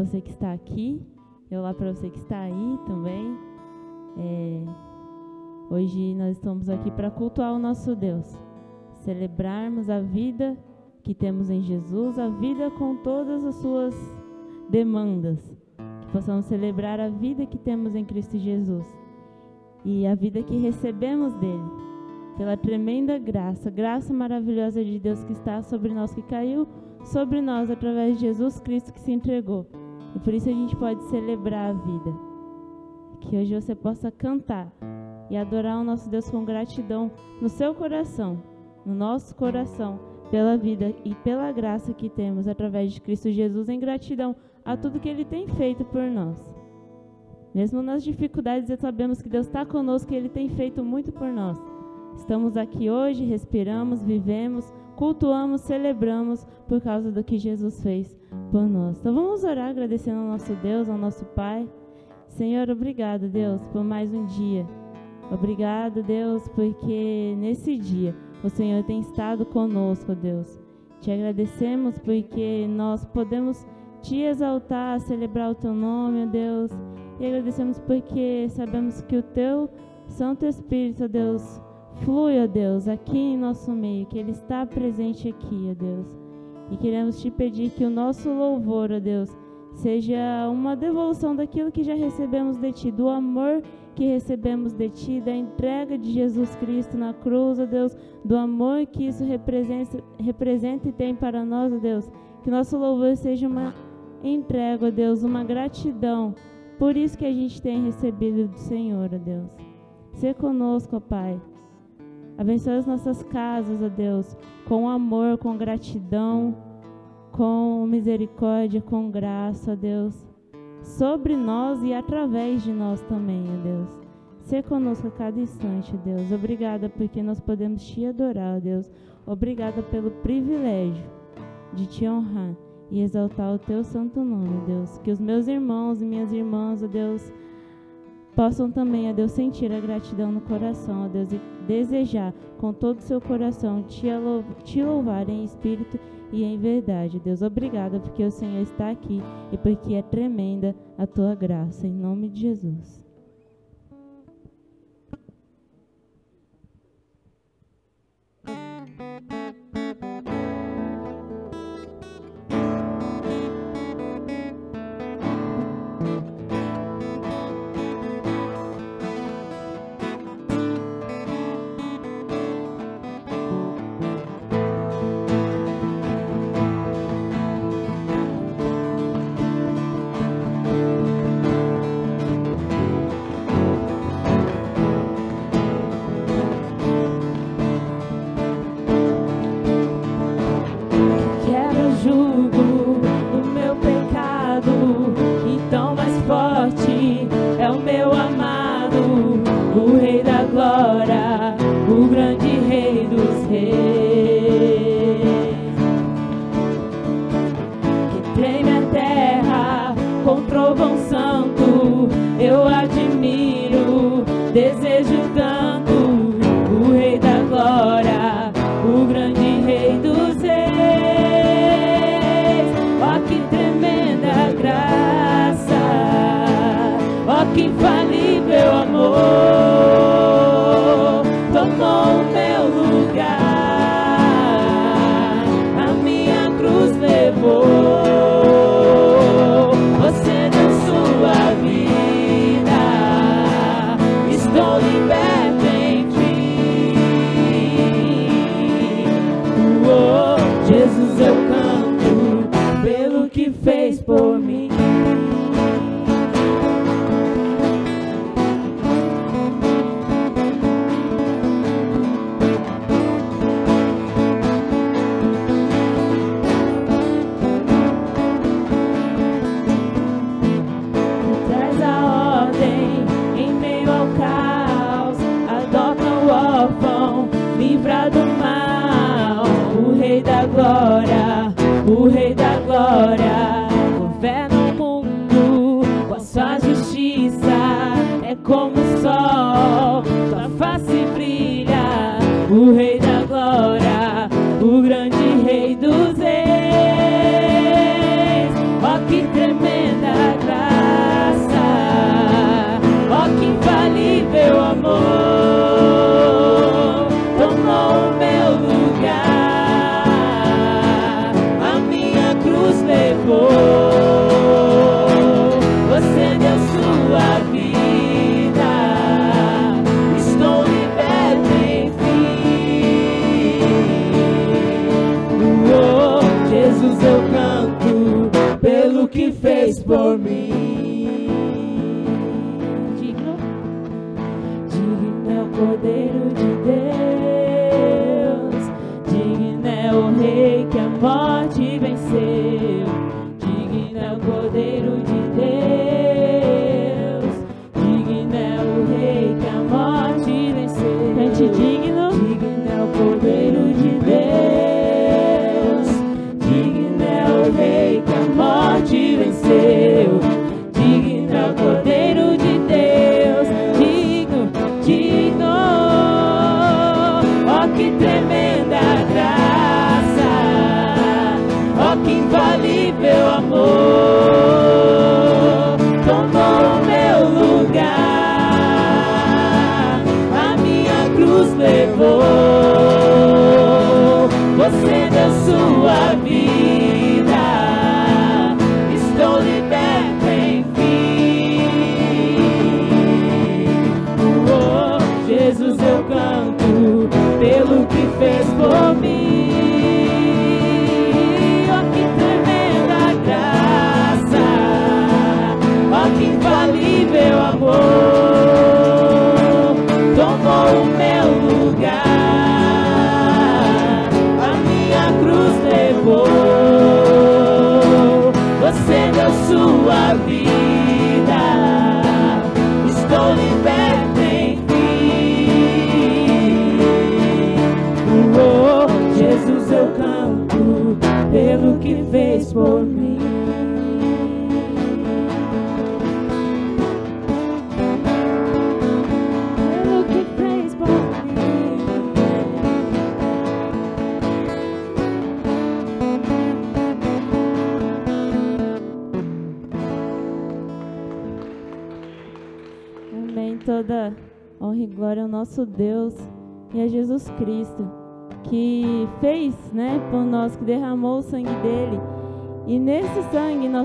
Você que está aqui e olá para você que está aí também. É, hoje nós estamos aqui para cultuar o nosso Deus, celebrarmos a vida que temos em Jesus, a vida com todas as suas demandas, que possamos celebrar a vida que temos em Cristo Jesus e a vida que recebemos dele, pela tremenda graça, graça maravilhosa de Deus que está sobre nós, que caiu sobre nós através de Jesus Cristo que se entregou. E por isso a gente pode celebrar a vida. Que hoje você possa cantar e adorar o nosso Deus com gratidão no seu coração, no nosso coração, pela vida e pela graça que temos através de Cristo Jesus, em gratidão a tudo que Ele tem feito por nós. Mesmo nas dificuldades, sabemos que Deus está conosco e Ele tem feito muito por nós. Estamos aqui hoje, respiramos, vivemos, cultuamos, celebramos por causa do que Jesus fez por nós. Então vamos orar agradecendo ao nosso Deus, ao nosso Pai. Senhor, obrigado, Deus, por mais um dia. Obrigado, Deus, porque nesse dia o Senhor tem estado conosco, Deus. Te agradecemos porque nós podemos te exaltar, celebrar o teu nome, Deus. E agradecemos porque sabemos que o teu Santo Espírito, Deus, flui, ó Deus, aqui em nosso meio, que Ele está presente aqui, ó Deus. E queremos te pedir que o nosso louvor, ó Deus, seja uma devolução daquilo que já recebemos de Ti, do amor que recebemos de Ti, da entrega de Jesus Cristo na cruz, ó Deus, do amor que isso representa, representa e tem para nós, ó Deus. Que nosso louvor seja uma entrega, ó Deus, uma gratidão por isso que a gente tem recebido do Senhor, ó Deus. Ser conosco, ó Pai. Abençoe as nossas casas, ó Deus, com amor, com gratidão, com misericórdia, com graça, ó Deus, sobre nós e através de nós também, ó Deus. Ser conosco a cada instante, Deus. Obrigada porque nós podemos te adorar, ó Deus. Obrigada pelo privilégio de te honrar e exaltar o teu santo nome, Deus. Que os meus irmãos e minhas irmãs, ó Deus, possam também, ó Deus, sentir a gratidão no coração, ó Deus, e desejar com todo o seu coração te louvar em espírito e em verdade. Deus, obrigada porque o Senhor está aqui e porque é tremenda a tua graça. Em nome de Jesus.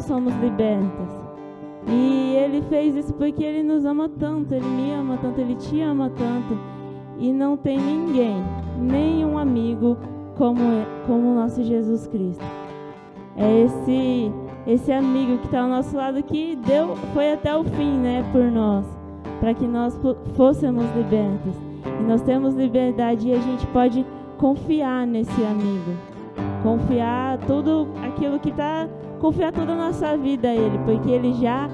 Somos libertas. E ele fez isso porque ele nos ama tanto, ele me ama tanto, ele te ama tanto. E não tem ninguém, nenhum amigo como, como o nosso Jesus Cristo. É esse esse amigo que está ao nosso lado que deu foi até o fim, né, por nós, para que nós fôssemos libertos. E nós temos liberdade e a gente pode confiar nesse amigo. Confiar tudo aquilo que está, confiar toda a nossa vida a ele, porque ele já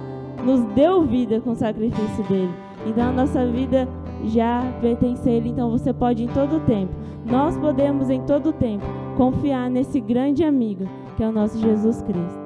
nos deu vida com o sacrifício dele. Então a nossa vida já pertence a ele, então você pode em todo tempo. Nós podemos em todo tempo confiar nesse grande amigo que é o nosso Jesus Cristo.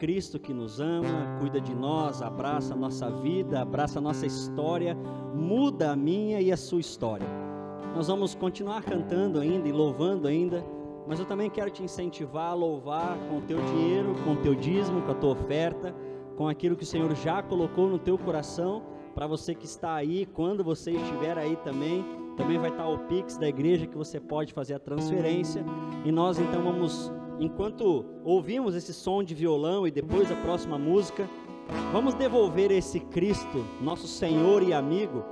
Cristo que nos ama, cuida de nós, abraça a nossa vida, abraça a nossa história, muda a minha e a sua história. Nós vamos continuar cantando ainda e louvando ainda, mas eu também quero te incentivar a louvar com o teu dinheiro, com o teu dízimo, com a tua oferta, com aquilo que o Senhor já colocou no teu coração, para você que está aí, quando você estiver aí também, também vai estar o Pix da igreja que você pode fazer a transferência. E nós então vamos enquanto ouvimos esse som de violão e depois a próxima música, vamos devolver esse Cristo, nosso Senhor e amigo,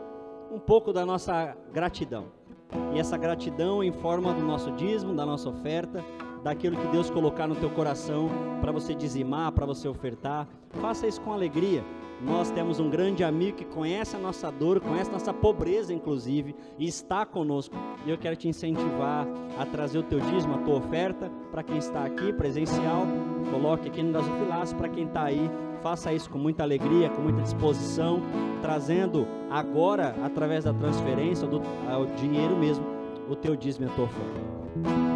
um pouco da nossa gratidão. E essa gratidão em forma do nosso dízimo, da nossa oferta, daquilo que Deus colocar no teu coração para você dizimar, para você ofertar. Faça isso com alegria. Nós temos um grande amigo que conhece a nossa dor, conhece a nossa pobreza, inclusive, e está conosco. E eu quero te incentivar a trazer o teu dízimo, a tua oferta, para quem está aqui presencial, coloque aqui no gasofilaço, para quem está aí, faça isso com muita alegria, com muita disposição, trazendo agora, através da transferência, do dinheiro mesmo, o teu dízimo e a tua oferta.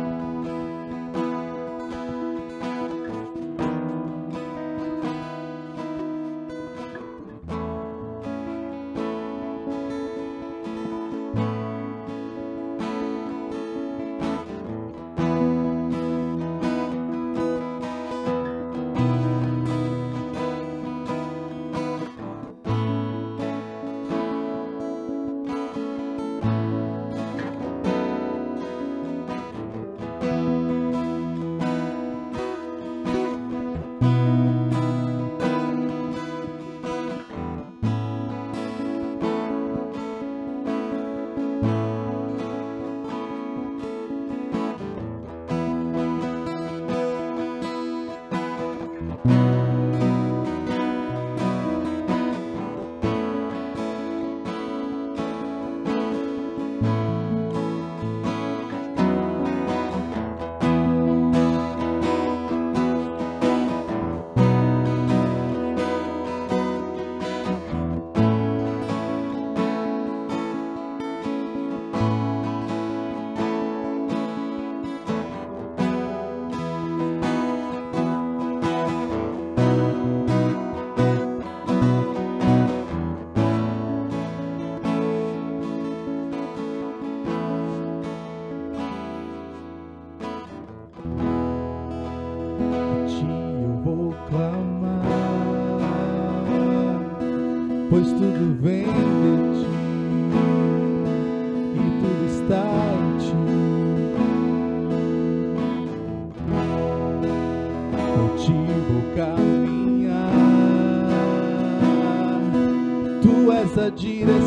Jesus.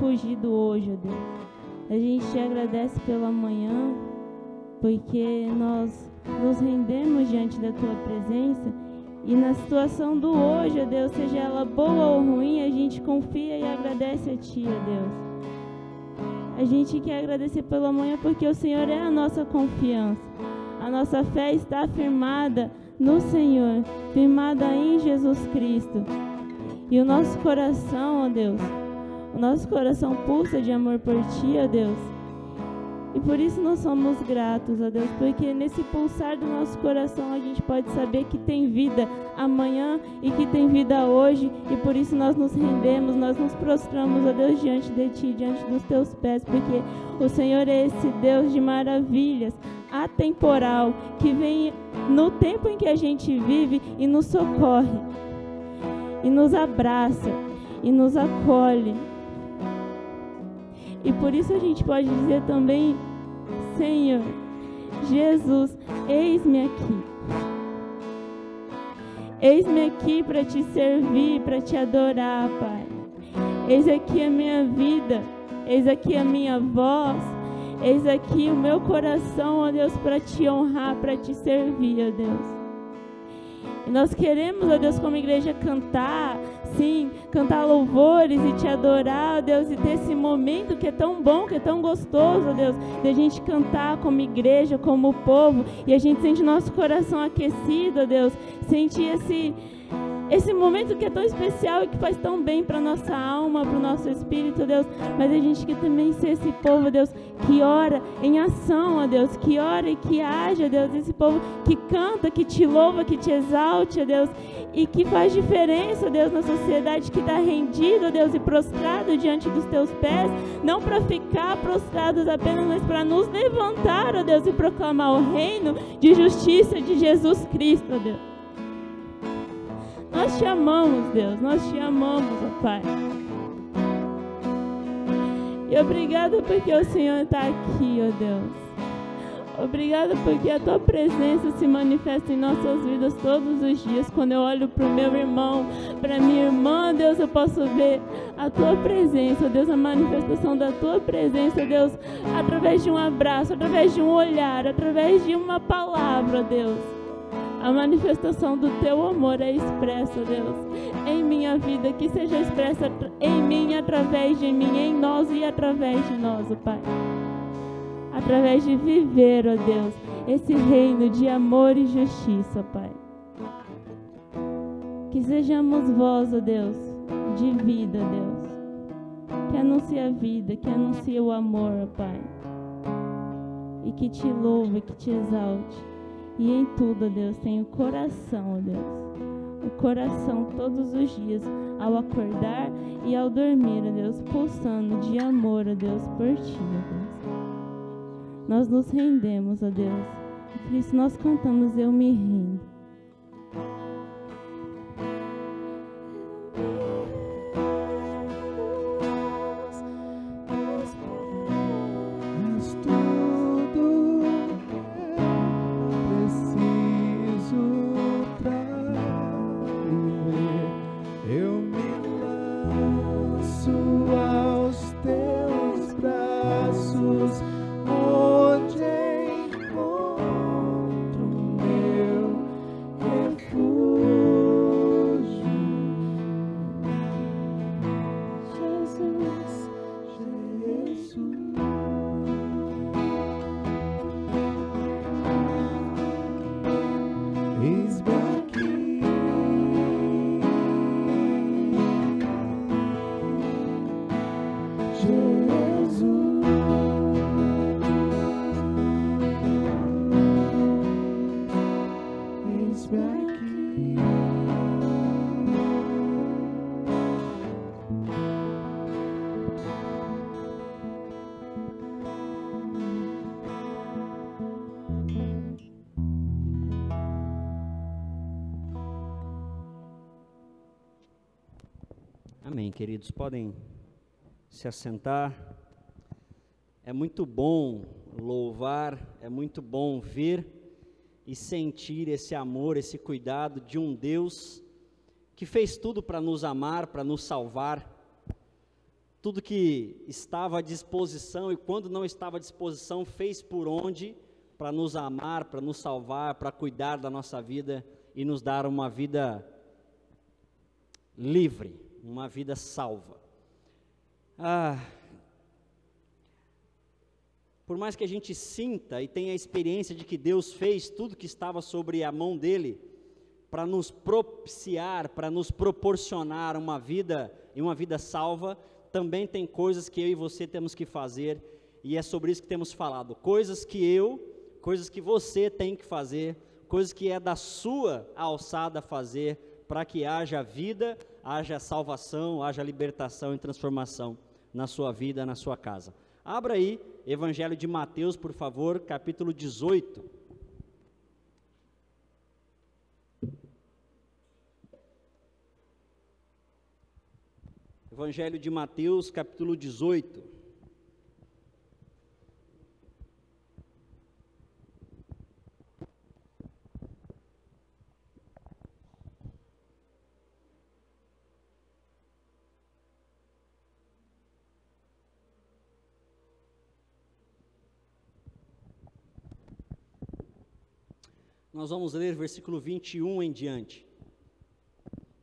Querendo fugir do hoje, ó Deus. A gente te agradece pelo amanhã porque nós nos rendemos diante da tua presença E na situação do hoje, ó Deus, seja ela boa ou ruim, a gente confia e agradece a Ti, ó Deus. A gente quer agradecer pela manhã porque o Senhor é a nossa confiança. A nossa fé está firmada no Senhor, firmada em Jesus Cristo. E o nosso coração, ó Deus, o nosso coração pulsa de amor por Ti, ó Deus. E por isso nós somos gratos a Deus, porque nesse pulsar do nosso coração a gente pode saber que tem vida amanhã e que tem vida hoje, e por isso nós nos rendemos, nós nos prostramos a Deus diante de Ti, diante dos Teus pés, porque o Senhor é esse Deus de maravilhas, atemporal, que vem no tempo em que a gente vive e nos socorre, e nos abraça, e nos acolhe e por isso a gente pode dizer também: Senhor, Jesus, eis-me aqui. Eis-me aqui para te servir, para te adorar, Pai. Eis aqui a minha vida, eis aqui a minha voz, eis aqui o meu coração, ó Deus, para te honrar, para te servir, ó Deus. E nós queremos, ó Deus, como igreja, cantar, sim, cantar louvores e te adorar, Deus, e ter esse momento que é tão bom, que é tão gostoso, Deus, de a gente cantar como igreja, como povo, e a gente sente nosso coração aquecido, Deus, sentir esse esse momento que é tão especial e que faz tão bem para nossa alma, para o nosso espírito, Deus. Mas a gente quer também ser esse povo, Deus, que ora em ação, ó Deus, que ora e que ó Deus. Esse povo que canta, que te louva, que te exalte, ó Deus. E que faz diferença, Deus, na sociedade que está rendido, ó Deus, e prostrado diante dos teus pés. Não para ficar prostrados apenas, mas para nos levantar, ó Deus, e proclamar o reino de justiça de Jesus Cristo, ó Deus. Nós te amamos, Deus, nós te amamos, ó Pai. E obrigado porque o Senhor está aqui, ó Deus. Obrigado porque a tua presença se manifesta em nossas vidas todos os dias. Quando eu olho para o meu irmão, para minha irmã, Deus, eu posso ver a tua presença, Deus, a manifestação da tua presença, Deus, através de um abraço, através de um olhar, através de uma palavra, Deus. A manifestação do teu amor é expressa, Deus, em minha vida, que seja expressa em mim, através de mim, em nós e através de nós, ó Pai. Através de viver, ó Deus, esse reino de amor e justiça, Pai. Que sejamos vós, ó Deus, de vida, Deus, que anuncia a vida, que anuncia o amor, ó Pai, e que te louve, que te exalte e em tudo, Deus, tem o coração, Deus. O coração todos os dias, ao acordar e ao dormir, Deus, pulsando de amor, ó Deus, por ti, ó Deus. Nós nos rendemos, ó Deus. Por isso nós cantamos, eu me rendo. Queridos. Podem se assentar. É muito bom louvar, é muito bom ver e sentir esse amor, esse cuidado de um Deus que fez tudo para nos amar, para nos salvar. Tudo que estava à disposição e quando não estava à disposição, fez por onde para nos amar, para nos salvar, para cuidar da nossa vida e nos dar uma vida livre, uma vida salva. Ah, por mais que a gente sinta e tenha a experiência de que Deus fez tudo que estava sobre a mão dele para nos propiciar, para nos proporcionar uma vida e uma vida salva, também tem coisas que eu e você temos que fazer, e é sobre isso que temos falado. Coisas que eu, coisas que você tem que fazer, coisas que é da sua alçada fazer, para que haja vida, haja salvação, haja libertação e transformação na sua vida, na sua casa. Abra aí, Evangelho de Mateus, por favor, capítulo 18. Evangelho de Mateus, capítulo 18. Nós vamos ler versículo 21 em diante.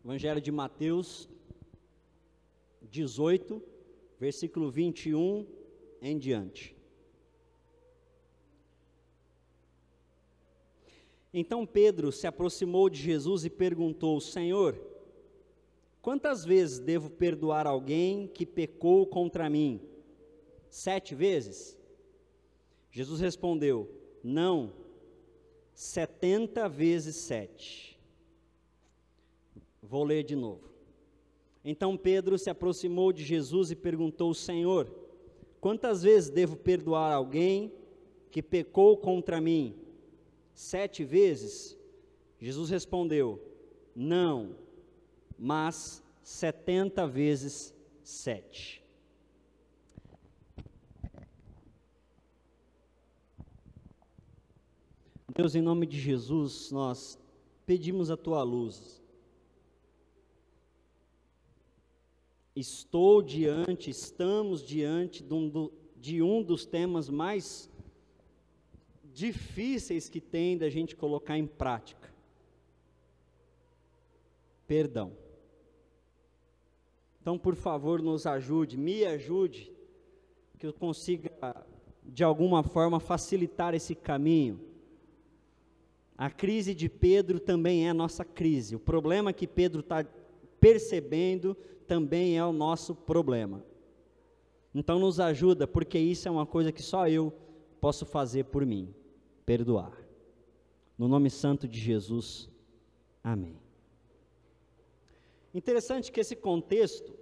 Evangelho de Mateus, 18, versículo 21 em diante. Então Pedro se aproximou de Jesus e perguntou: Senhor, quantas vezes devo perdoar alguém que pecou contra mim? Sete vezes? Jesus respondeu: Não, setenta vezes sete. Vou ler de novo. Então Pedro se aproximou de Jesus e perguntou: Senhor, quantas vezes devo perdoar alguém que pecou contra mim? Sete vezes? Jesus respondeu: Não, mas setenta vezes sete. Deus, em nome de Jesus, nós pedimos a tua luz estou diante, estamos diante de um, do, de um dos temas mais difíceis que tem da gente colocar em prática. Perdão. Então, por favor, nos ajude, me ajude, que eu consiga, de alguma forma, facilitar esse caminho. A crise de Pedro também é a nossa crise. O problema que Pedro está percebendo também é o nosso problema. Então nos ajuda, porque isso é uma coisa que só eu posso fazer por mim: perdoar. No nome santo de Jesus, amém. Interessante que esse contexto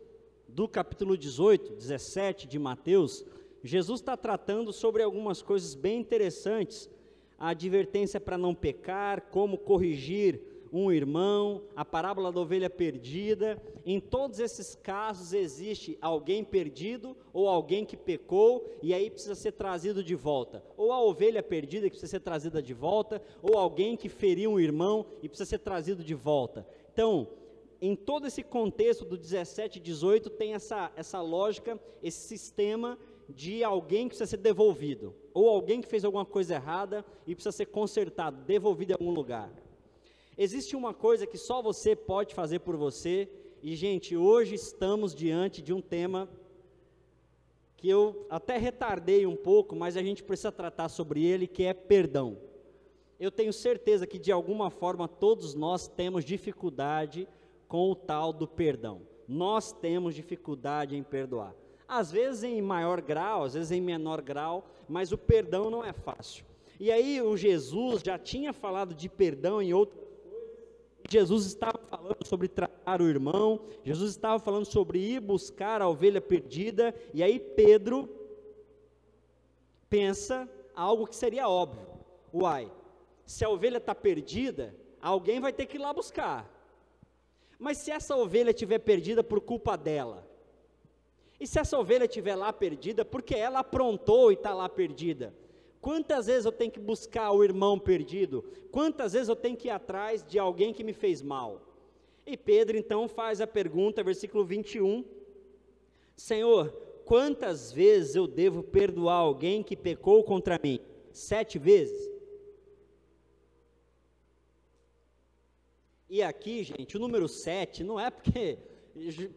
do capítulo 18, 17 de Mateus, Jesus está tratando sobre algumas coisas bem interessantes. A advertência para não pecar, como corrigir um irmão, a parábola da ovelha perdida. Em todos esses casos existe alguém perdido ou alguém que pecou e aí precisa ser trazido de volta. Ou a ovelha perdida que precisa ser trazida de volta, ou alguém que feriu um irmão e precisa ser trazido de volta. Então, em todo esse contexto do 17 e 18 tem essa, essa lógica, esse sistema de alguém que precisa ser devolvido, ou alguém que fez alguma coisa errada e precisa ser consertado, devolvido em algum lugar. Existe uma coisa que só você pode fazer por você, e gente, hoje estamos diante de um tema que eu até retardei um pouco, mas a gente precisa tratar sobre ele, que é perdão. Eu tenho certeza que de alguma forma todos nós temos dificuldade com o tal do perdão. Nós temos dificuldade em perdoar. Às vezes em maior grau, às vezes em menor grau, mas o perdão não é fácil. E aí o Jesus já tinha falado de perdão em outro Jesus estava falando sobre tratar o irmão, Jesus estava falando sobre ir buscar a ovelha perdida, e aí Pedro pensa algo que seria óbvio: uai, se a ovelha está perdida, alguém vai ter que ir lá buscar. Mas se essa ovelha estiver perdida por culpa dela, e se essa ovelha estiver lá perdida porque ela aprontou e está lá perdida, Quantas vezes eu tenho que buscar o irmão perdido? Quantas vezes eu tenho que ir atrás de alguém que me fez mal? E Pedro então faz a pergunta, versículo 21. Senhor, quantas vezes eu devo perdoar alguém que pecou contra mim? Sete vezes? E aqui, gente, o número 7 não é porque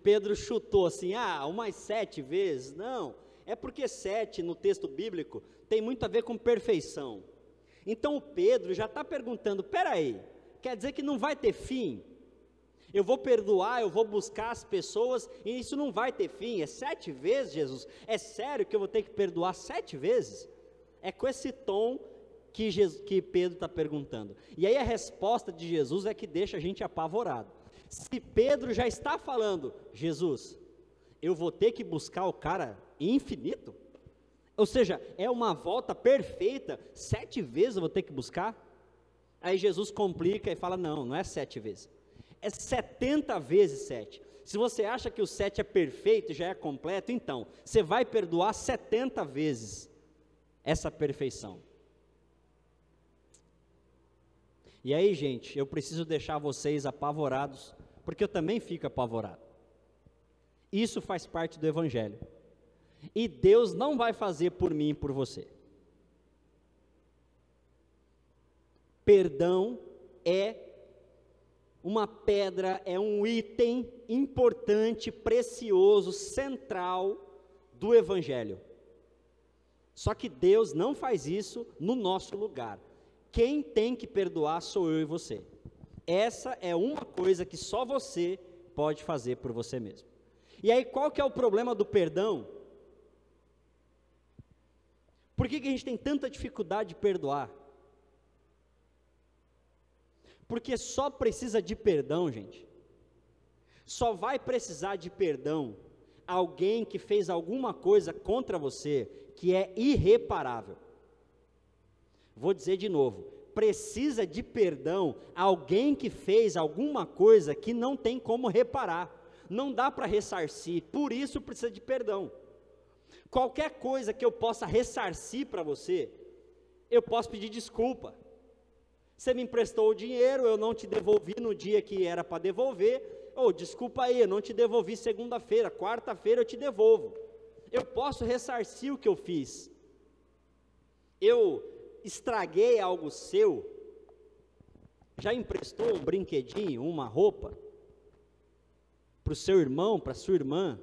Pedro chutou assim, ah, umas sete vezes. Não. É porque sete no texto bíblico tem muito a ver com perfeição. Então o Pedro já está perguntando: peraí, quer dizer que não vai ter fim? Eu vou perdoar, eu vou buscar as pessoas e isso não vai ter fim. É sete vezes, Jesus? É sério que eu vou ter que perdoar sete vezes? É com esse tom que, Jesus, que Pedro está perguntando. E aí a resposta de Jesus é que deixa a gente apavorado. Se Pedro já está falando, Jesus, eu vou ter que buscar o cara infinito? Ou seja, é uma volta perfeita, sete vezes eu vou ter que buscar? Aí Jesus complica e fala: não, não é sete vezes, é setenta vezes sete. Se você acha que o sete é perfeito, já é completo, então você vai perdoar setenta vezes essa perfeição. E aí, gente, eu preciso deixar vocês apavorados, porque eu também fico apavorado. Isso faz parte do Evangelho. E Deus não vai fazer por mim e por você. Perdão é uma pedra, é um item importante, precioso, central do Evangelho. Só que Deus não faz isso no nosso lugar. Quem tem que perdoar sou eu e você. Essa é uma coisa que só você pode fazer por você mesmo. E aí, qual que é o problema do perdão? Por que, que a gente tem tanta dificuldade de perdoar? Porque só precisa de perdão, gente. Só vai precisar de perdão alguém que fez alguma coisa contra você que é irreparável. Vou dizer de novo: precisa de perdão alguém que fez alguma coisa que não tem como reparar, não dá para ressarcir, por isso precisa de perdão. Qualquer coisa que eu possa ressarcir para você, eu posso pedir desculpa. Você me emprestou o dinheiro, eu não te devolvi no dia que era para devolver. Ou oh, desculpa aí, eu não te devolvi segunda-feira, quarta-feira eu te devolvo. Eu posso ressarcir o que eu fiz. Eu estraguei algo seu, já emprestou um brinquedinho, uma roupa, para o seu irmão, para sua irmã?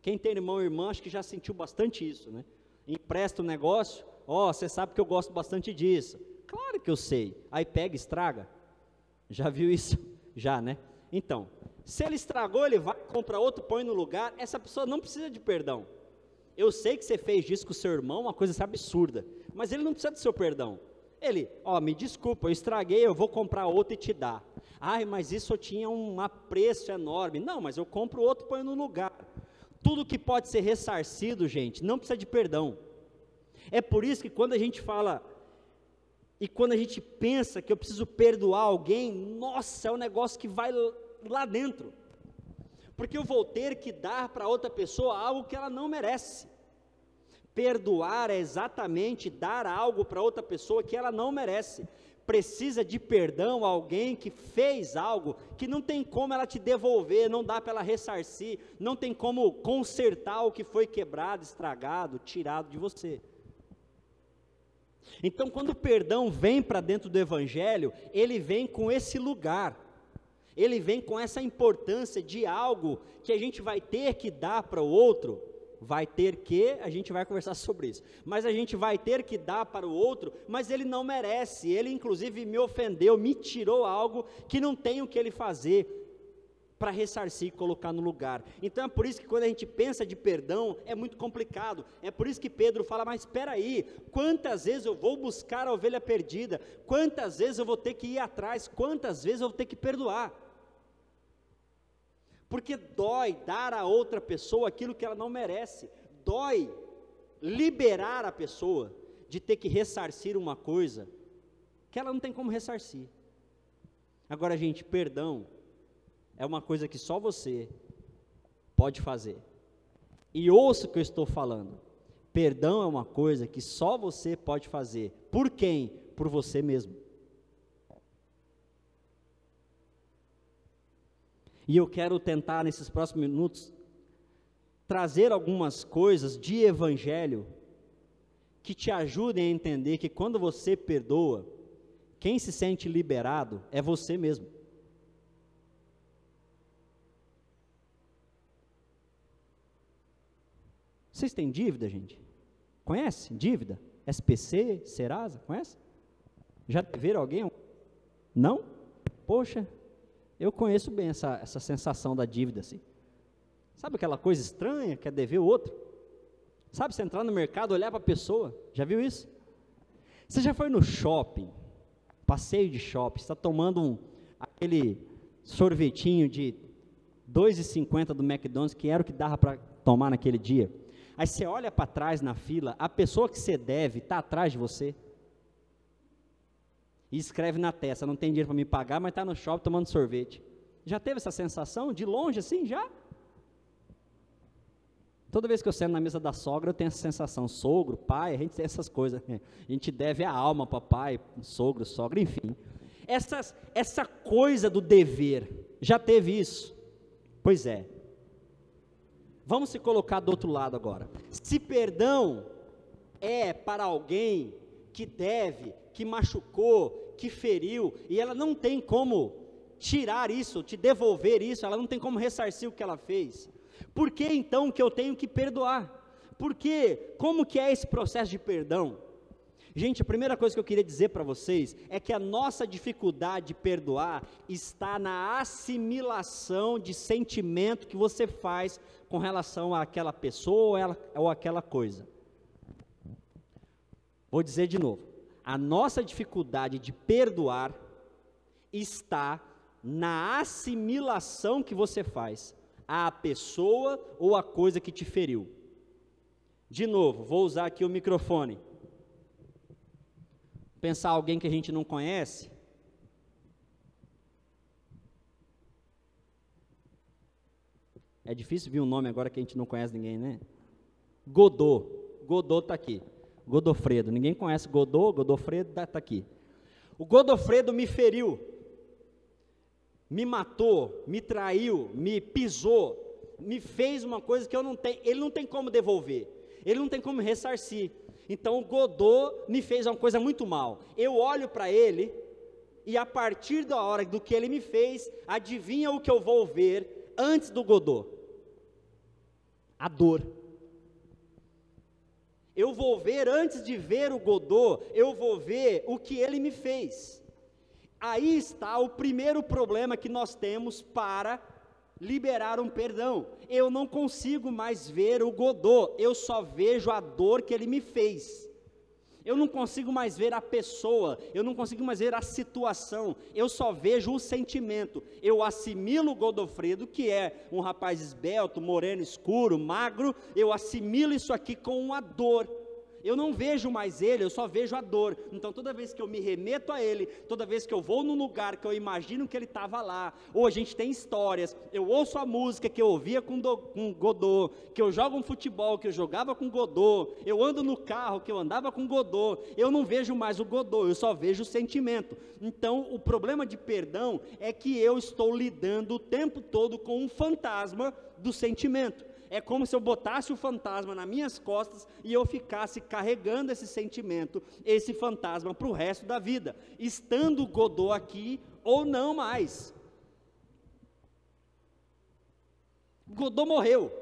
Quem tem irmão e irmã, acho que já sentiu bastante isso, né? Empresta um negócio, ó, oh, você sabe que eu gosto bastante disso. Claro que eu sei. Aí pega estraga. Já viu isso? Já, né? Então, se ele estragou, ele vai, compra outro, põe no lugar. Essa pessoa não precisa de perdão. Eu sei que você fez isso com o seu irmão, uma coisa absurda mas ele não precisa do seu perdão. Ele, ó, me desculpa, eu estraguei, eu vou comprar outro e te dar. Ai, mas isso eu tinha um apreço enorme. Não, mas eu compro outro e ponho no lugar. Tudo que pode ser ressarcido, gente, não precisa de perdão. É por isso que quando a gente fala e quando a gente pensa que eu preciso perdoar alguém, nossa, é um negócio que vai lá dentro. Porque eu vou ter que dar para outra pessoa algo que ela não merece. Perdoar é exatamente dar algo para outra pessoa que ela não merece. Precisa de perdão alguém que fez algo que não tem como ela te devolver, não dá para ela ressarcir, não tem como consertar o que foi quebrado, estragado, tirado de você. Então, quando o perdão vem para dentro do Evangelho, ele vem com esse lugar, ele vem com essa importância de algo que a gente vai ter que dar para o outro, vai ter que, a gente vai conversar sobre isso, mas a gente vai ter que dar para o outro, mas ele não merece, ele inclusive me ofendeu, me tirou algo que não tem o que ele fazer para ressarcir e colocar no lugar. Então é por isso que quando a gente pensa de perdão, é muito complicado. É por isso que Pedro fala: "Mas espera aí, quantas vezes eu vou buscar a ovelha perdida? Quantas vezes eu vou ter que ir atrás? Quantas vezes eu vou ter que perdoar?" Porque dói dar a outra pessoa aquilo que ela não merece. Dói liberar a pessoa de ter que ressarcir uma coisa que ela não tem como ressarcir. Agora, gente, perdão é uma coisa que só você pode fazer. E ouça o que eu estou falando. Perdão é uma coisa que só você pode fazer. Por quem? Por você mesmo. E eu quero tentar, nesses próximos minutos, trazer algumas coisas de evangelho que te ajudem a entender que quando você perdoa, quem se sente liberado é você mesmo. Vocês têm dívida, gente? Conhece dívida? SPC, Serasa, conhece? Já teve alguém? Não? Poxa, eu conheço bem essa, essa sensação da dívida, assim. Sabe aquela coisa estranha, que é dever o outro? Sabe, você entrar no mercado, olhar para a pessoa, já viu isso? Você já foi no shopping, passeio de shopping, está tomando um, aquele sorvetinho de 2,50 do McDonald's, que era o que dava para tomar naquele dia. Aí você olha para trás na fila, a pessoa que você deve está atrás de você. E escreve na testa, não tem dinheiro para me pagar, mas está no shopping tomando sorvete. Já teve essa sensação de longe assim, já? Toda vez que eu sento na mesa da sogra, eu tenho essa sensação. Sogro, pai, a gente tem essas coisas. Né? A gente deve a alma para pai, sogro, sogra, enfim. Essas, essa coisa do dever, já teve isso? Pois é. Vamos se colocar do outro lado agora. Se perdão é para alguém que deve, que machucou, que feriu, e ela não tem como tirar isso, te devolver isso, ela não tem como ressarcir o que ela fez. Por que então que eu tenho que perdoar? Porque como que é esse processo de perdão? Gente, a primeira coisa que eu queria dizer para vocês é que a nossa dificuldade de perdoar está na assimilação de sentimento que você faz com relação àquela pessoa ou àquela coisa. Vou dizer de novo. A nossa dificuldade de perdoar está na assimilação que você faz à pessoa ou à coisa que te feriu. De novo, vou usar aqui o microfone. Pensar alguém que a gente não conhece. É difícil vir um nome agora que a gente não conhece ninguém, né? Godô. Godô está aqui. Godofredo. Ninguém conhece Godô, Godofredo está tá aqui. O Godofredo me feriu me matou, me traiu, me pisou, me fez uma coisa que eu não tenho, ele não tem como devolver, ele não tem como ressarcir. Então o Godô me fez uma coisa muito mal. Eu olho para ele e a partir da hora do que ele me fez, adivinha o que eu vou ver antes do Godô? A dor. Eu vou ver antes de ver o Godô, eu vou ver o que ele me fez. Aí está o primeiro problema que nós temos para liberar um perdão. Eu não consigo mais ver o Godô, eu só vejo a dor que ele me fez. Eu não consigo mais ver a pessoa, eu não consigo mais ver a situação, eu só vejo o sentimento. Eu assimilo Godofredo, que é um rapaz esbelto, moreno, escuro, magro, eu assimilo isso aqui com uma dor eu não vejo mais ele, eu só vejo a dor. Então, toda vez que eu me remeto a ele, toda vez que eu vou num lugar que eu imagino que ele estava lá, ou a gente tem histórias, eu ouço a música que eu ouvia com, do, com Godô, que eu jogo um futebol que eu jogava com Godô, eu ando no carro que eu andava com Godô, eu não vejo mais o Godô, eu só vejo o sentimento. Então, o problema de perdão é que eu estou lidando o tempo todo com um fantasma do sentimento é como se eu botasse o fantasma nas minhas costas e eu ficasse carregando esse sentimento, esse fantasma para o resto da vida, estando Godot aqui ou não mais. Godot morreu,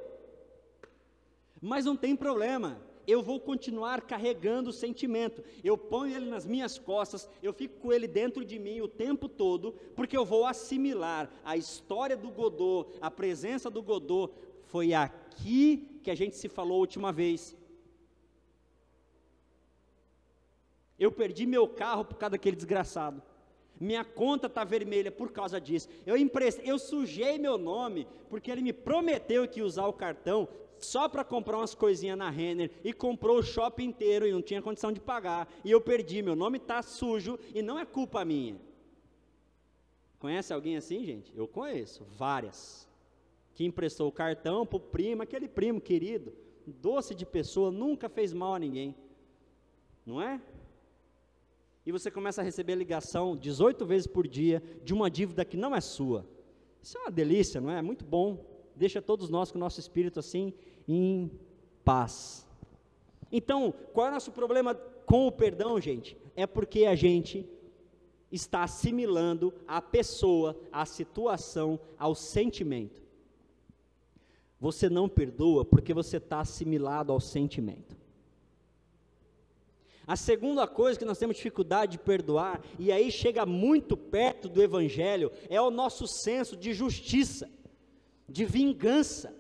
mas não tem problema, eu vou continuar carregando o sentimento. Eu ponho ele nas minhas costas, eu fico com ele dentro de mim o tempo todo, porque eu vou assimilar a história do Godot, a presença do Godot, foi aqui que a gente se falou a última vez. Eu perdi meu carro por causa daquele desgraçado. Minha conta está vermelha por causa disso. Eu eu sujei meu nome porque ele me prometeu que ia usar o cartão só para comprar umas coisinhas na Renner e comprou o shopping inteiro e não tinha condição de pagar. E eu perdi, meu nome está sujo e não é culpa minha. Conhece alguém assim, gente? Eu conheço, várias que emprestou o cartão para o primo, aquele primo querido, doce de pessoa, nunca fez mal a ninguém, não é? E você começa a receber ligação 18 vezes por dia de uma dívida que não é sua. Isso é uma delícia, não é? Muito bom. Deixa todos nós com o nosso espírito assim em paz. Então, qual é o nosso problema com o perdão, gente? É porque a gente está assimilando a pessoa, a situação, ao sentimento. Você não perdoa porque você está assimilado ao sentimento. A segunda coisa que nós temos dificuldade de perdoar, e aí chega muito perto do Evangelho, é o nosso senso de justiça, de vingança.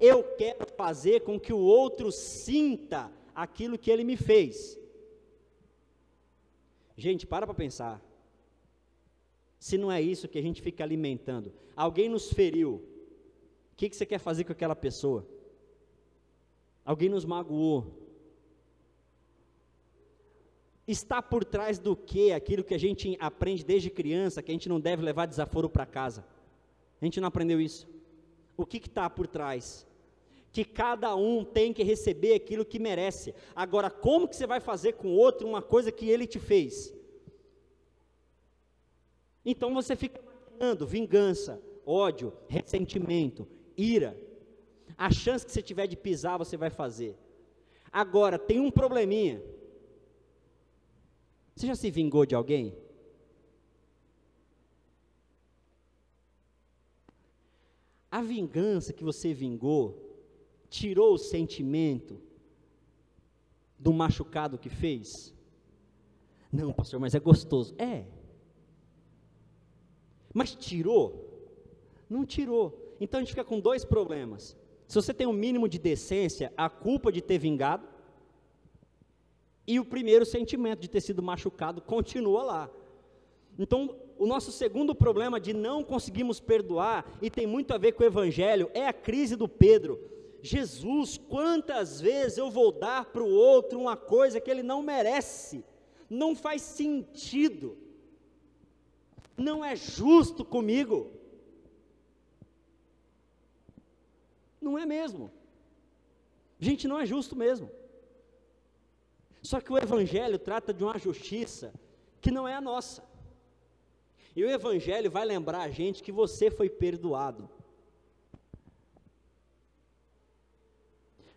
Eu quero fazer com que o outro sinta aquilo que ele me fez. Gente, para para pensar. Se não é isso que a gente fica alimentando. Alguém nos feriu. Que, que você quer fazer com aquela pessoa? Alguém nos magoou está por trás do que aquilo que a gente aprende desde criança, que a gente não deve levar desaforo para casa? A gente não aprendeu isso. O que está por trás? Que cada um tem que receber aquilo que merece. Agora, como que você vai fazer com o outro uma coisa que ele te fez? Então você fica imaginando vingança, ódio, ressentimento, ira. A chance que você tiver de pisar, você vai fazer. Agora, tem um probleminha você já se vingou de alguém? A vingança que você vingou tirou o sentimento do machucado que fez? Não, pastor, mas é gostoso. É. Mas tirou? Não tirou. Então a gente fica com dois problemas. Se você tem um mínimo de decência, a culpa de ter vingado, e o primeiro sentimento de ter sido machucado continua lá. Então, o nosso segundo problema de não conseguimos perdoar, e tem muito a ver com o Evangelho, é a crise do Pedro. Jesus, quantas vezes eu vou dar para o outro uma coisa que ele não merece? Não faz sentido. Não é justo comigo. Não é mesmo. Gente, não é justo mesmo. Só que o Evangelho trata de uma justiça que não é a nossa. E o Evangelho vai lembrar a gente que você foi perdoado.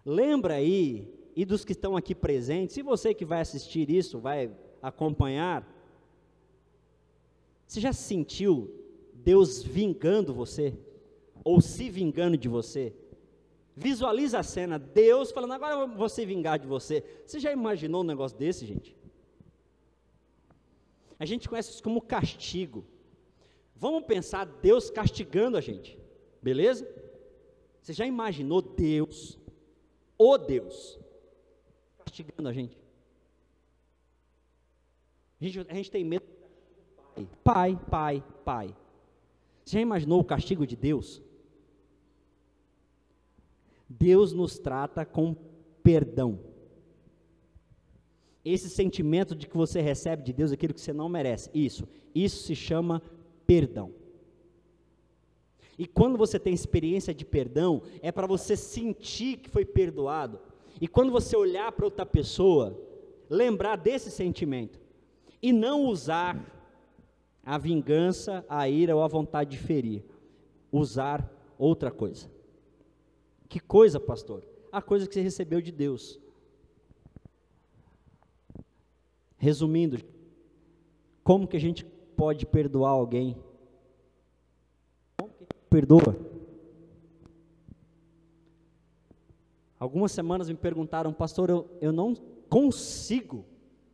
Lembra aí, e dos que estão aqui presentes, se você que vai assistir isso, vai acompanhar, você já sentiu Deus vingando você? Ou se vingando de você? Visualiza a cena, Deus falando, agora eu vou se vingar de você. Você já imaginou um negócio desse, gente? A gente conhece isso como castigo. Vamos pensar Deus castigando a gente, beleza? Você já imaginou Deus, o Deus, castigando a gente? A gente, a gente tem medo. Pai, pai, pai. Você já imaginou o castigo de Deus? Deus nos trata com perdão. Esse sentimento de que você recebe de Deus aquilo que você não merece, isso, isso se chama perdão. E quando você tem experiência de perdão, é para você sentir que foi perdoado. E quando você olhar para outra pessoa, lembrar desse sentimento. E não usar a vingança, a ira ou a vontade de ferir. Usar outra coisa. Que coisa, pastor? A coisa que você recebeu de Deus. Resumindo, como que a gente pode perdoar alguém? Como que perdoa? Algumas semanas me perguntaram, pastor, eu, eu não consigo.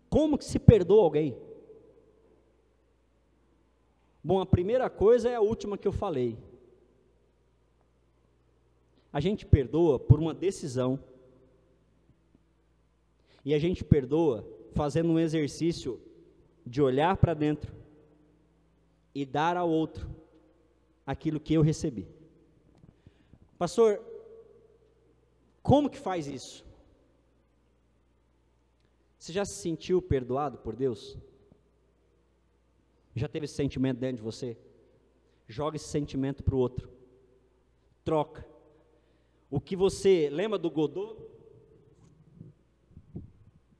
Como que se perdoa alguém? Bom, a primeira coisa é a última que eu falei. A gente perdoa por uma decisão. E a gente perdoa fazendo um exercício de olhar para dentro e dar ao outro aquilo que eu recebi. Pastor, como que faz isso? Você já se sentiu perdoado por Deus? Já teve esse sentimento dentro de você? Joga esse sentimento para o outro. Troca. O que você lembra do Godot?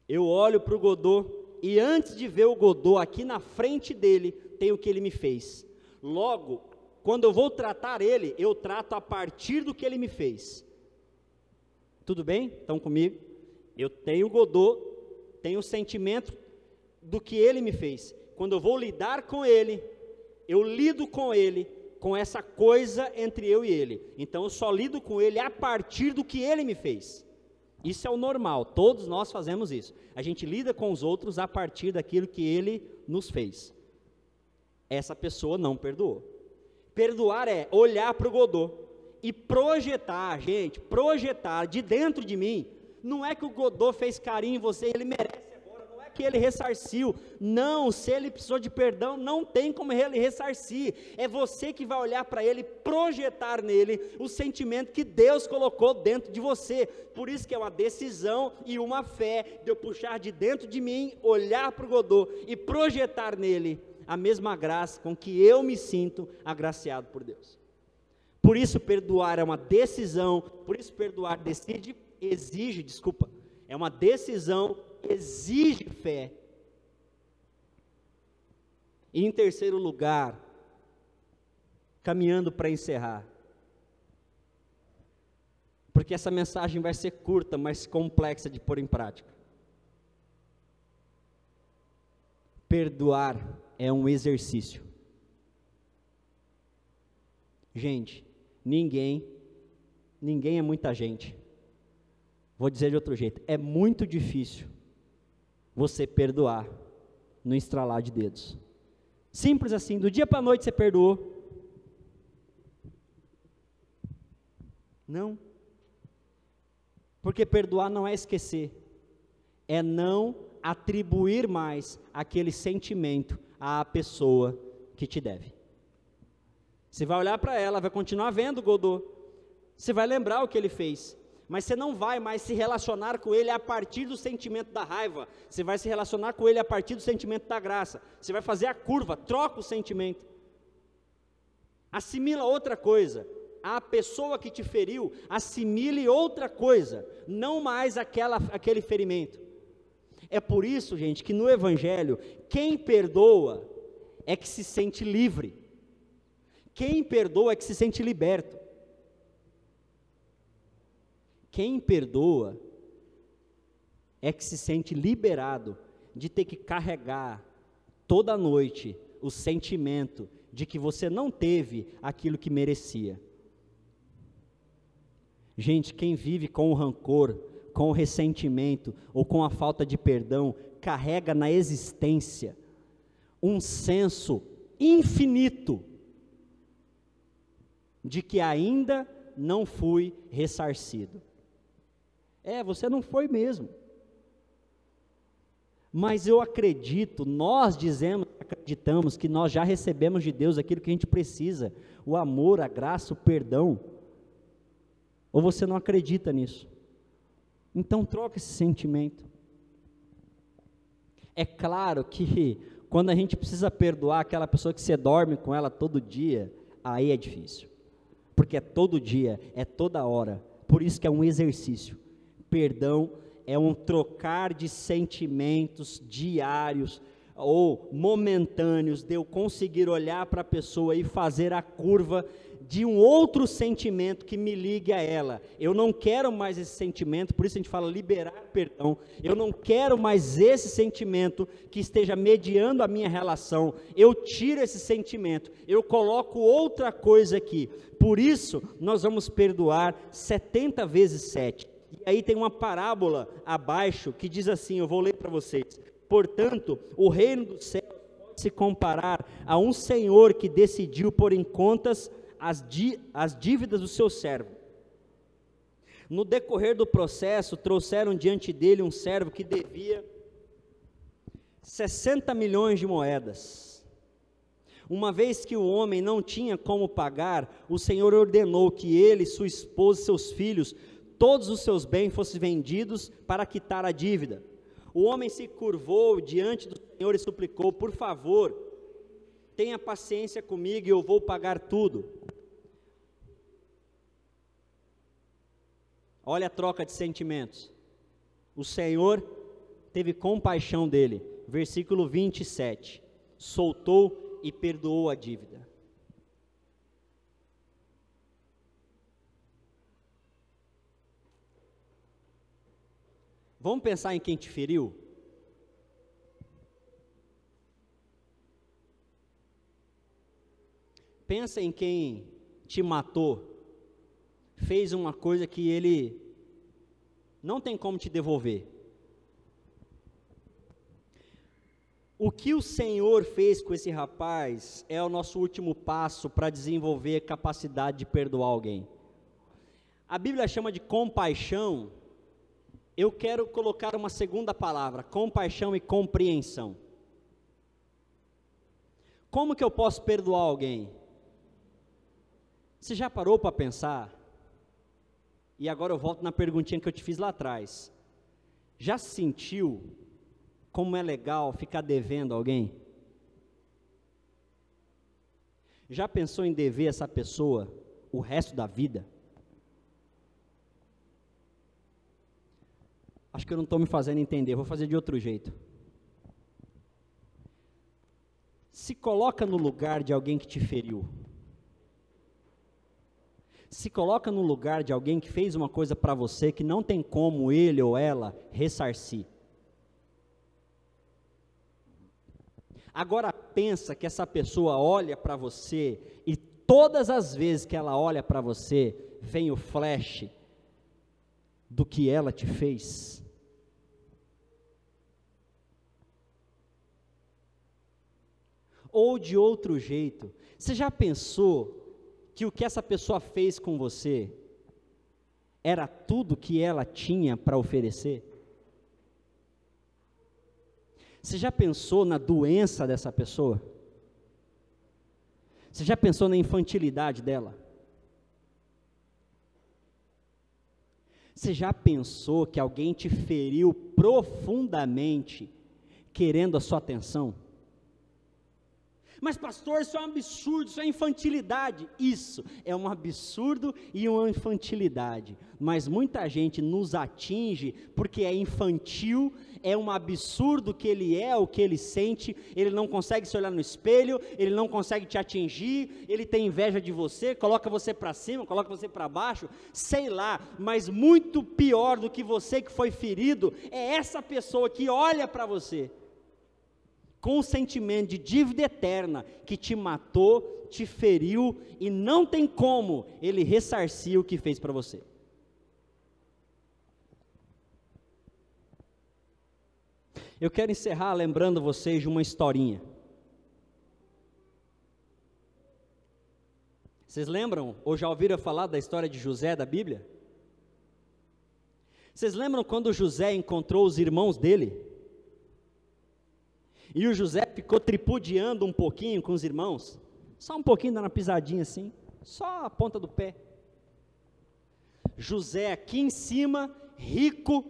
Eu olho para o Godot e antes de ver o Godot aqui na frente dele, tem o que ele me fez. Logo, quando eu vou tratar ele, eu trato a partir do que ele me fez. Tudo bem? Estão comigo? Eu tenho o Godot, tenho o sentimento do que ele me fez. Quando eu vou lidar com ele, eu lido com ele com essa coisa entre eu e ele. Então eu só lido com ele a partir do que ele me fez. Isso é o normal, todos nós fazemos isso. A gente lida com os outros a partir daquilo que ele nos fez. Essa pessoa não perdoou. Perdoar é olhar para o Godô e projetar, gente, projetar de dentro de mim. Não é que o Godô fez carinho em você, ele merece que ele ressarciu. Não, se ele precisou de perdão, não tem como ele ressarcir. É você que vai olhar para ele, projetar nele o sentimento que Deus colocou dentro de você. Por isso que é uma decisão e uma fé de eu puxar de dentro de mim, olhar para o Godô e projetar nele a mesma graça com que eu me sinto agraciado por Deus. Por isso perdoar é uma decisão, por isso perdoar decide, exige, desculpa, é uma decisão exige fé. E em terceiro lugar, caminhando para encerrar, porque essa mensagem vai ser curta, mas complexa de pôr em prática. Perdoar é um exercício. Gente, ninguém, ninguém é muita gente. Vou dizer de outro jeito, é muito difícil você perdoar no estralar de dedos. Simples assim, do dia para a noite você perdoou. Não. Porque perdoar não é esquecer, é não atribuir mais aquele sentimento à pessoa que te deve. Você vai olhar para ela, vai continuar vendo Godô. Você vai lembrar o que ele fez mas você não vai mais se relacionar com ele a partir do sentimento da raiva, você vai se relacionar com ele a partir do sentimento da graça. Você vai fazer a curva, troca o sentimento. Assimila outra coisa. A pessoa que te feriu, assimile outra coisa, não mais aquela, aquele ferimento. É por isso, gente, que no Evangelho, quem perdoa é que se sente livre. Quem perdoa é que se sente liberto. Quem perdoa é que se sente liberado de ter que carregar toda noite o sentimento de que você não teve aquilo que merecia. Gente, quem vive com o rancor, com o ressentimento ou com a falta de perdão, carrega na existência um senso infinito de que ainda não fui ressarcido. É, você não foi mesmo. Mas eu acredito, nós dizemos, acreditamos que nós já recebemos de Deus aquilo que a gente precisa: o amor, a graça, o perdão. Ou você não acredita nisso? Então troca esse sentimento. É claro que quando a gente precisa perdoar aquela pessoa que você dorme com ela todo dia, aí é difícil. Porque é todo dia, é toda hora. Por isso que é um exercício perdão é um trocar de sentimentos diários ou momentâneos de eu conseguir olhar para a pessoa e fazer a curva de um outro sentimento que me ligue a ela. Eu não quero mais esse sentimento, por isso a gente fala liberar perdão. Eu não quero mais esse sentimento que esteja mediando a minha relação. Eu tiro esse sentimento, eu coloco outra coisa aqui. Por isso, nós vamos perdoar 70 vezes 7. E aí tem uma parábola abaixo que diz assim: eu vou ler para vocês. Portanto, o reino do céu pode se comparar a um senhor que decidiu pôr em contas as, as dívidas do seu servo. No decorrer do processo, trouxeram diante dele um servo que devia 60 milhões de moedas. Uma vez que o homem não tinha como pagar, o Senhor ordenou que ele, sua esposa e seus filhos todos os seus bens fossem vendidos para quitar a dívida. O homem se curvou diante do Senhor e suplicou: Por favor, tenha paciência comigo e eu vou pagar tudo. Olha a troca de sentimentos. O Senhor teve compaixão dele. Versículo 27. Soltou e perdoou a dívida. Vamos pensar em quem te feriu? Pensa em quem te matou, fez uma coisa que ele não tem como te devolver. O que o Senhor fez com esse rapaz é o nosso último passo para desenvolver a capacidade de perdoar alguém. A Bíblia chama de compaixão. Eu quero colocar uma segunda palavra: compaixão e compreensão. Como que eu posso perdoar alguém? Você já parou para pensar? E agora eu volto na perguntinha que eu te fiz lá atrás. Já sentiu como é legal ficar devendo alguém? Já pensou em dever essa pessoa o resto da vida? Acho que eu não estou me fazendo entender, vou fazer de outro jeito. Se coloca no lugar de alguém que te feriu. Se coloca no lugar de alguém que fez uma coisa para você que não tem como ele ou ela ressarcir. Agora pensa que essa pessoa olha para você e todas as vezes que ela olha para você, vem o flash do que ela te fez. Ou de outro jeito, você já pensou que o que essa pessoa fez com você era tudo que ela tinha para oferecer? Você já pensou na doença dessa pessoa? Você já pensou na infantilidade dela? Você já pensou que alguém te feriu profundamente, querendo a sua atenção? Mas, pastor, isso é um absurdo, isso é infantilidade. Isso é um absurdo e uma infantilidade. Mas muita gente nos atinge porque é infantil, é um absurdo que ele é, o que ele sente, ele não consegue se olhar no espelho, ele não consegue te atingir, ele tem inveja de você, coloca você para cima, coloca você para baixo, sei lá. Mas muito pior do que você que foi ferido é essa pessoa que olha para você com o sentimento de dívida eterna que te matou, te feriu e não tem como ele ressarcir o que fez para você. Eu quero encerrar lembrando vocês de uma historinha. Vocês lembram ou já ouviram falar da história de José da Bíblia? Vocês lembram quando José encontrou os irmãos dele? E o José ficou tripudiando um pouquinho com os irmãos, só um pouquinho dando uma pisadinha assim, só a ponta do pé. José aqui em cima, rico,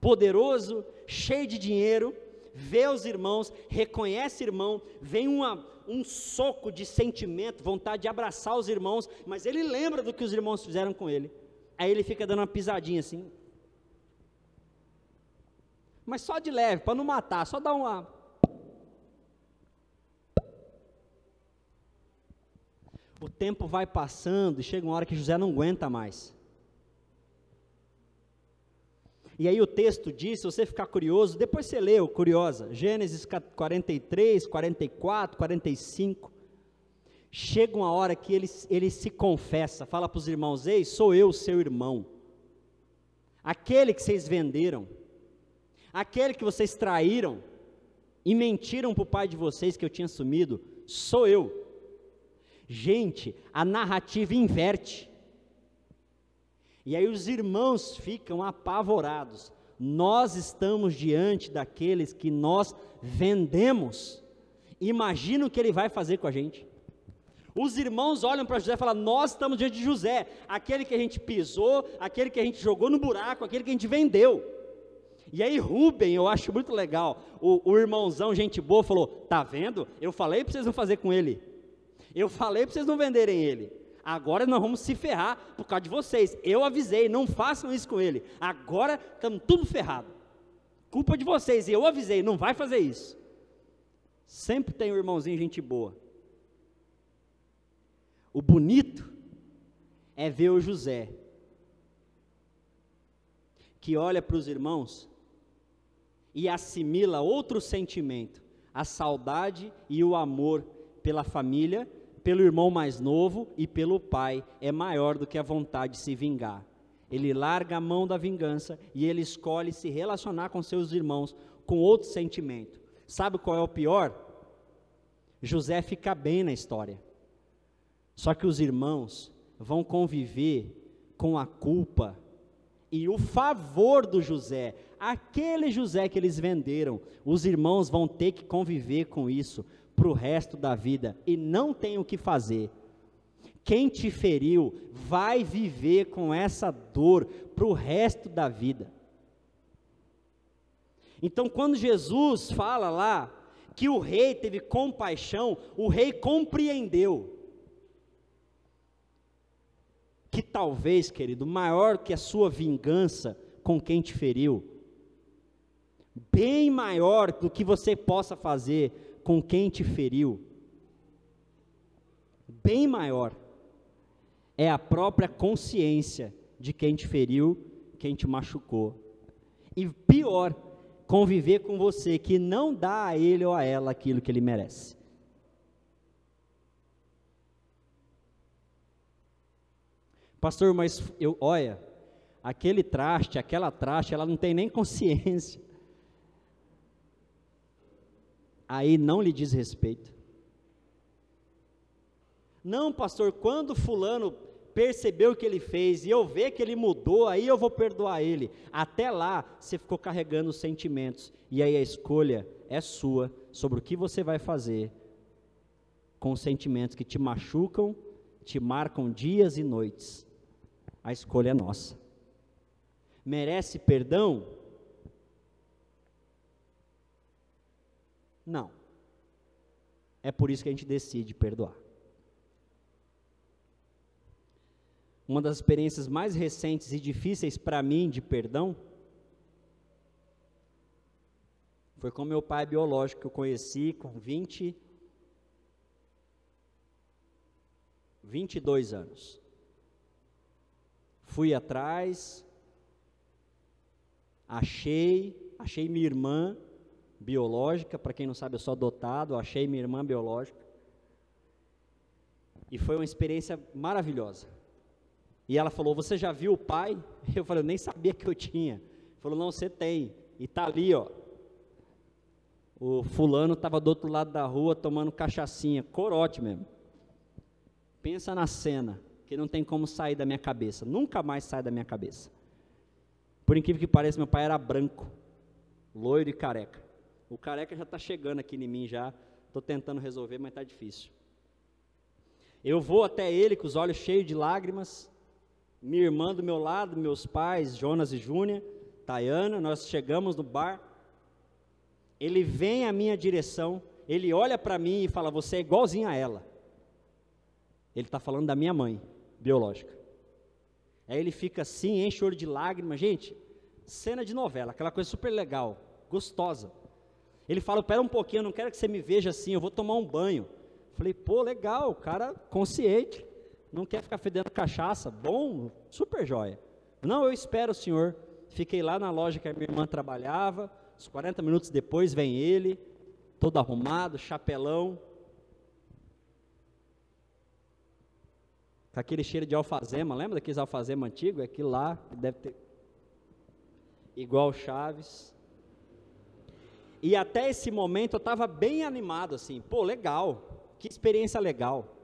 poderoso, cheio de dinheiro, vê os irmãos, reconhece irmão, vem uma, um soco de sentimento, vontade de abraçar os irmãos, mas ele lembra do que os irmãos fizeram com ele. Aí ele fica dando uma pisadinha assim, mas só de leve, para não matar, só dar uma. O tempo vai passando e chega uma hora que José não aguenta mais. E aí o texto diz, se você ficar curioso, depois você leu, curiosa, Gênesis 43, 44, 45. Chega uma hora que ele, ele se confessa, fala para os irmãos: Ei, sou eu, seu irmão, aquele que vocês venderam Aquele que vocês traíram e mentiram para o pai de vocês que eu tinha sumido, sou eu. Gente, a narrativa inverte. E aí os irmãos ficam apavorados. Nós estamos diante daqueles que nós vendemos. Imagina o que ele vai fazer com a gente. Os irmãos olham para José e falam: Nós estamos diante de José, aquele que a gente pisou, aquele que a gente jogou no buraco, aquele que a gente vendeu. E aí Rubem, eu acho muito legal, o, o irmãozão, gente boa, falou, tá vendo? Eu falei para vocês não fazer com ele. Eu falei para vocês não venderem ele. Agora nós vamos se ferrar por causa de vocês. Eu avisei, não façam isso com ele. Agora estamos tudo ferrado. Culpa de vocês. Eu avisei, não vai fazer isso. Sempre tem um irmãozinho gente boa. O bonito é ver o José, que olha para os irmãos e assimila outro sentimento, a saudade e o amor pela família, pelo irmão mais novo e pelo pai é maior do que a vontade de se vingar. Ele larga a mão da vingança e ele escolhe se relacionar com seus irmãos com outro sentimento. Sabe qual é o pior? José fica bem na história. Só que os irmãos vão conviver com a culpa e o favor do José. Aquele José que eles venderam, os irmãos vão ter que conviver com isso para o resto da vida e não tem o que fazer. Quem te feriu vai viver com essa dor para o resto da vida. Então, quando Jesus fala lá que o rei teve compaixão, o rei compreendeu que talvez, querido, maior que a sua vingança com quem te feriu, bem maior do que você possa fazer com quem te feriu, bem maior, é a própria consciência de quem te feriu, quem te machucou. E pior, conviver com você que não dá a ele ou a ela aquilo que ele merece. Pastor, mas eu, olha, aquele traste, aquela traste, ela não tem nem consciência aí não lhe diz respeito. Não, pastor, quando fulano percebeu o que ele fez e eu ver que ele mudou, aí eu vou perdoar ele. Até lá, você ficou carregando os sentimentos. E aí a escolha é sua sobre o que você vai fazer com os sentimentos que te machucam, te marcam dias e noites. A escolha é nossa. Merece perdão? Não. É por isso que a gente decide perdoar. Uma das experiências mais recentes e difíceis para mim de perdão foi com meu pai biológico que eu conheci com 20 22 anos. Fui atrás, achei, achei minha irmã biológica, para quem não sabe, eu sou adotado, achei minha irmã biológica. E foi uma experiência maravilhosa. E ela falou: Você já viu o pai? Eu falei: Eu nem sabia que eu tinha. Falou: Não, você tem. E tá ali, ó. O fulano estava do outro lado da rua tomando cachaçinha, corote mesmo. Pensa na cena, que não tem como sair da minha cabeça. Nunca mais sai da minha cabeça. Por incrível que pareça, meu pai era branco, loiro e careca. O careca já está chegando aqui em mim já. Estou tentando resolver, mas está difícil. Eu vou até ele com os olhos cheios de lágrimas. Minha irmã do meu lado, meus pais, Jonas e Júnia, Tayana, nós chegamos no bar. Ele vem à minha direção, ele olha para mim e fala: Você é igualzinho a ela. Ele está falando da minha mãe, biológica. Aí ele fica assim, enche o olho de lágrimas. Gente, cena de novela, aquela coisa super legal, gostosa. Ele fala: Pera um pouquinho, eu não quero que você me veja assim, eu vou tomar um banho. Falei: Pô, legal, cara consciente, não quer ficar fedendo cachaça, bom, super joia. Não, eu espero o senhor. Fiquei lá na loja que a minha irmã trabalhava. Uns 40 minutos depois vem ele, todo arrumado, chapelão. Aquele cheiro de alfazema, lembra daqueles alfazema antigos? É aquilo lá, deve ter. Igual Chaves. E até esse momento eu estava bem animado, assim, pô, legal, que experiência legal.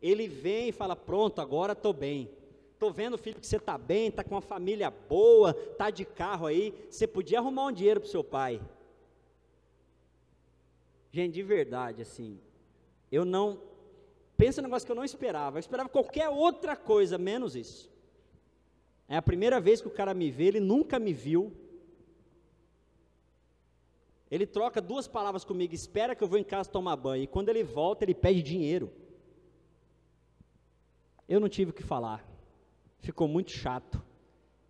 Ele vem e fala: pronto, agora estou bem. Estou vendo, filho, que você está bem, está com uma família boa, está de carro aí, você podia arrumar um dinheiro para seu pai. Gente, de verdade, assim, eu não. Pensa no negócio que eu não esperava. Eu esperava qualquer outra coisa, menos isso. É a primeira vez que o cara me vê, ele nunca me viu. Ele troca duas palavras comigo, espera que eu vou em casa tomar banho. E quando ele volta, ele pede dinheiro. Eu não tive o que falar. Ficou muito chato.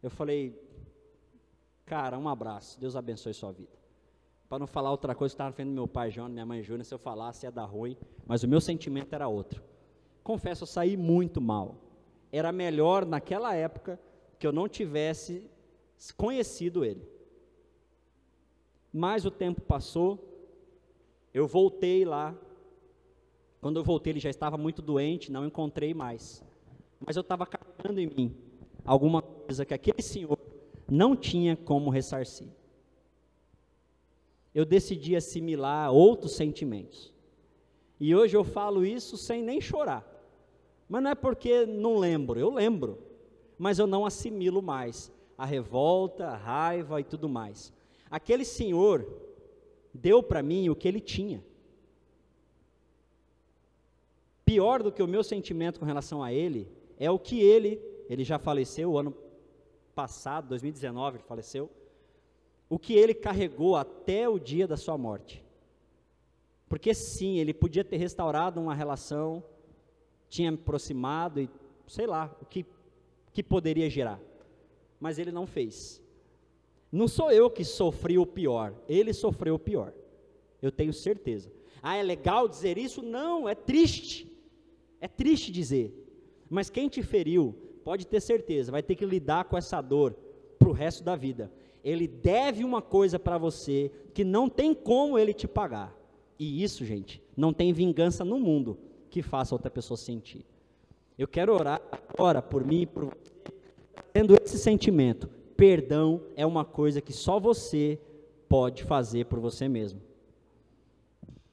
Eu falei, cara, um abraço. Deus abençoe sua vida. Para não falar outra coisa, estava vendo meu pai João, minha mãe Júnior, se eu falasse ia dar ruim. Mas o meu sentimento era outro. Confesso, eu saí muito mal. Era melhor naquela época que eu não tivesse conhecido ele. Mas o tempo passou, eu voltei lá, Quando eu voltei, ele já estava muito doente, não encontrei mais. Mas eu estava carregando em mim alguma coisa que aquele senhor não tinha como ressarcir. Eu decidi assimilar outros sentimentos. E hoje eu falo isso sem nem chorar. Mas não é porque não lembro, eu lembro. Mas eu não assimilo mais a revolta, a raiva e tudo mais. Aquele senhor deu para mim o que ele tinha. Pior do que o meu sentimento com relação a ele é o que ele, ele já faleceu o ano passado, 2019, ele faleceu. O que ele carregou até o dia da sua morte. Porque sim, ele podia ter restaurado uma relação, tinha aproximado e sei lá, o que, que poderia gerar. Mas ele não fez. Não sou eu que sofri o pior, ele sofreu o pior. Eu tenho certeza. Ah, é legal dizer isso? Não, é triste. É triste dizer. Mas quem te feriu, pode ter certeza, vai ter que lidar com essa dor para o resto da vida. Ele deve uma coisa para você que não tem como ele te pagar. E isso, gente, não tem vingança no mundo que faça outra pessoa sentir. Eu quero orar agora por mim, por você, tendo esse sentimento. Perdão é uma coisa que só você pode fazer por você mesmo.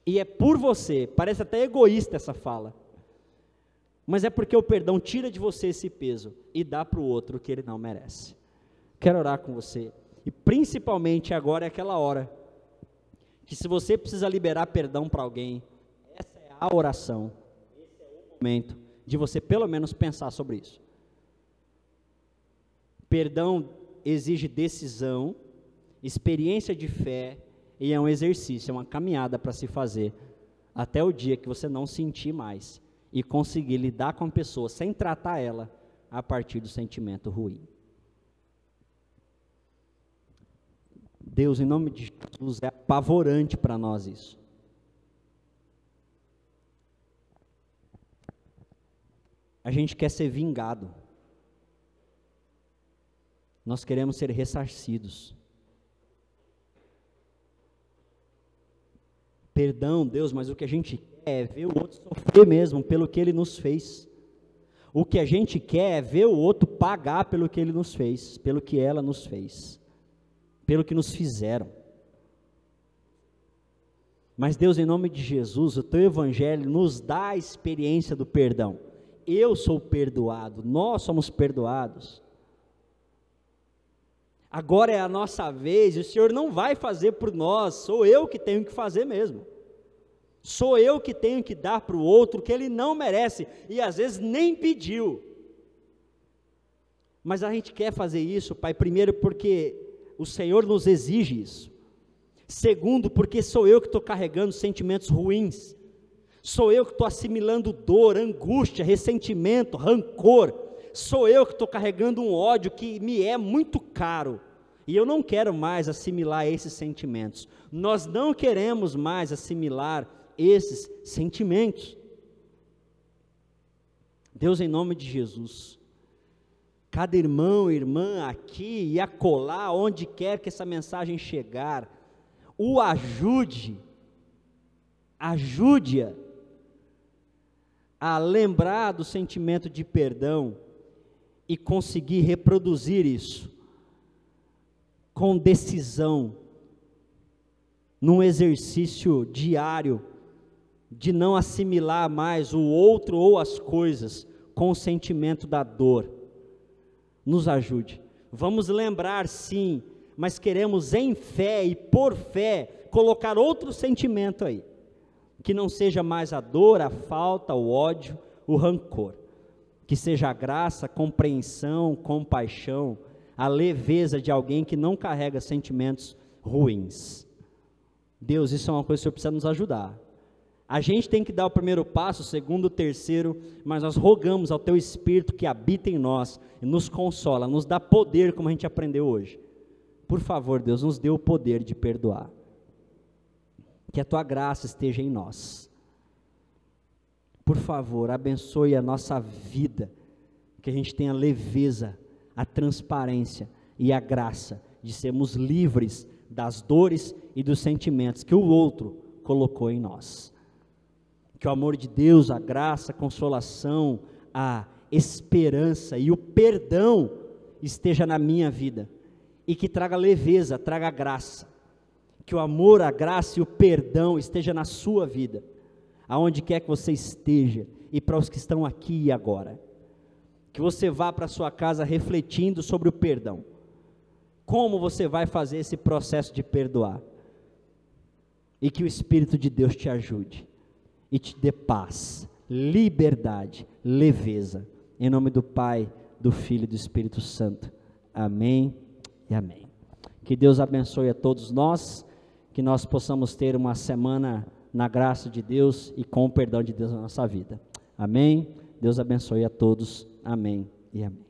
E é por você, parece até egoísta essa fala. Mas é porque o perdão tira de você esse peso e dá para o outro o que ele não merece. Quero orar com você. E principalmente agora é aquela hora que se você precisa liberar perdão para alguém, essa é a oração. Esse é o momento de você pelo menos pensar sobre isso. Perdão exige decisão, experiência de fé e é um exercício, é uma caminhada para se fazer até o dia que você não sentir mais e conseguir lidar com a pessoa sem tratar ela a partir do sentimento ruim. Deus, em nome de Jesus, é apavorante para nós isso. A gente quer ser vingado. Nós queremos ser ressarcidos. Perdão, Deus, mas o que a gente quer é ver o outro sofrer mesmo pelo que ele nos fez. O que a gente quer é ver o outro pagar pelo que ele nos fez, pelo que ela nos fez pelo que nos fizeram. Mas Deus, em nome de Jesus, o teu evangelho nos dá a experiência do perdão. Eu sou perdoado, nós somos perdoados. Agora é a nossa vez, o Senhor não vai fazer por nós, sou eu que tenho que fazer mesmo. Sou eu que tenho que dar para o outro que ele não merece e às vezes nem pediu. Mas a gente quer fazer isso, Pai, primeiro porque o Senhor nos exige isso. Segundo, porque sou eu que estou carregando sentimentos ruins. Sou eu que estou assimilando dor, angústia, ressentimento, rancor. Sou eu que estou carregando um ódio que me é muito caro. E eu não quero mais assimilar esses sentimentos. Nós não queremos mais assimilar esses sentimentos. Deus, em nome de Jesus, cada irmão, irmã aqui e acolá, onde quer que essa mensagem chegar, o ajude, ajude-a a lembrar do sentimento de perdão e conseguir reproduzir isso com decisão, num exercício diário de não assimilar mais o outro ou as coisas com o sentimento da dor nos ajude. Vamos lembrar, sim, mas queremos em fé e por fé colocar outro sentimento aí, que não seja mais a dor, a falta, o ódio, o rancor, que seja a graça, compreensão, compaixão, a leveza de alguém que não carrega sentimentos ruins. Deus, isso é uma coisa que o Senhor precisa nos ajudar. A gente tem que dar o primeiro passo, o segundo, o terceiro, mas nós rogamos ao Teu Espírito que habita em nós, e nos consola, nos dá poder, como a gente aprendeu hoje. Por favor, Deus, nos dê o poder de perdoar. Que a Tua graça esteja em nós. Por favor, abençoe a nossa vida, que a gente tenha leveza, a transparência e a graça de sermos livres das dores e dos sentimentos que o outro colocou em nós. Que o amor de Deus, a graça, a consolação, a esperança e o perdão esteja na minha vida e que traga leveza, traga graça. Que o amor, a graça e o perdão esteja na sua vida, aonde quer que você esteja e para os que estão aqui e agora. Que você vá para sua casa refletindo sobre o perdão. Como você vai fazer esse processo de perdoar? E que o Espírito de Deus te ajude e te dê paz, liberdade, leveza. Em nome do Pai, do Filho e do Espírito Santo. Amém e amém. Que Deus abençoe a todos nós, que nós possamos ter uma semana na graça de Deus e com o perdão de Deus na nossa vida. Amém. Deus abençoe a todos. Amém e amém.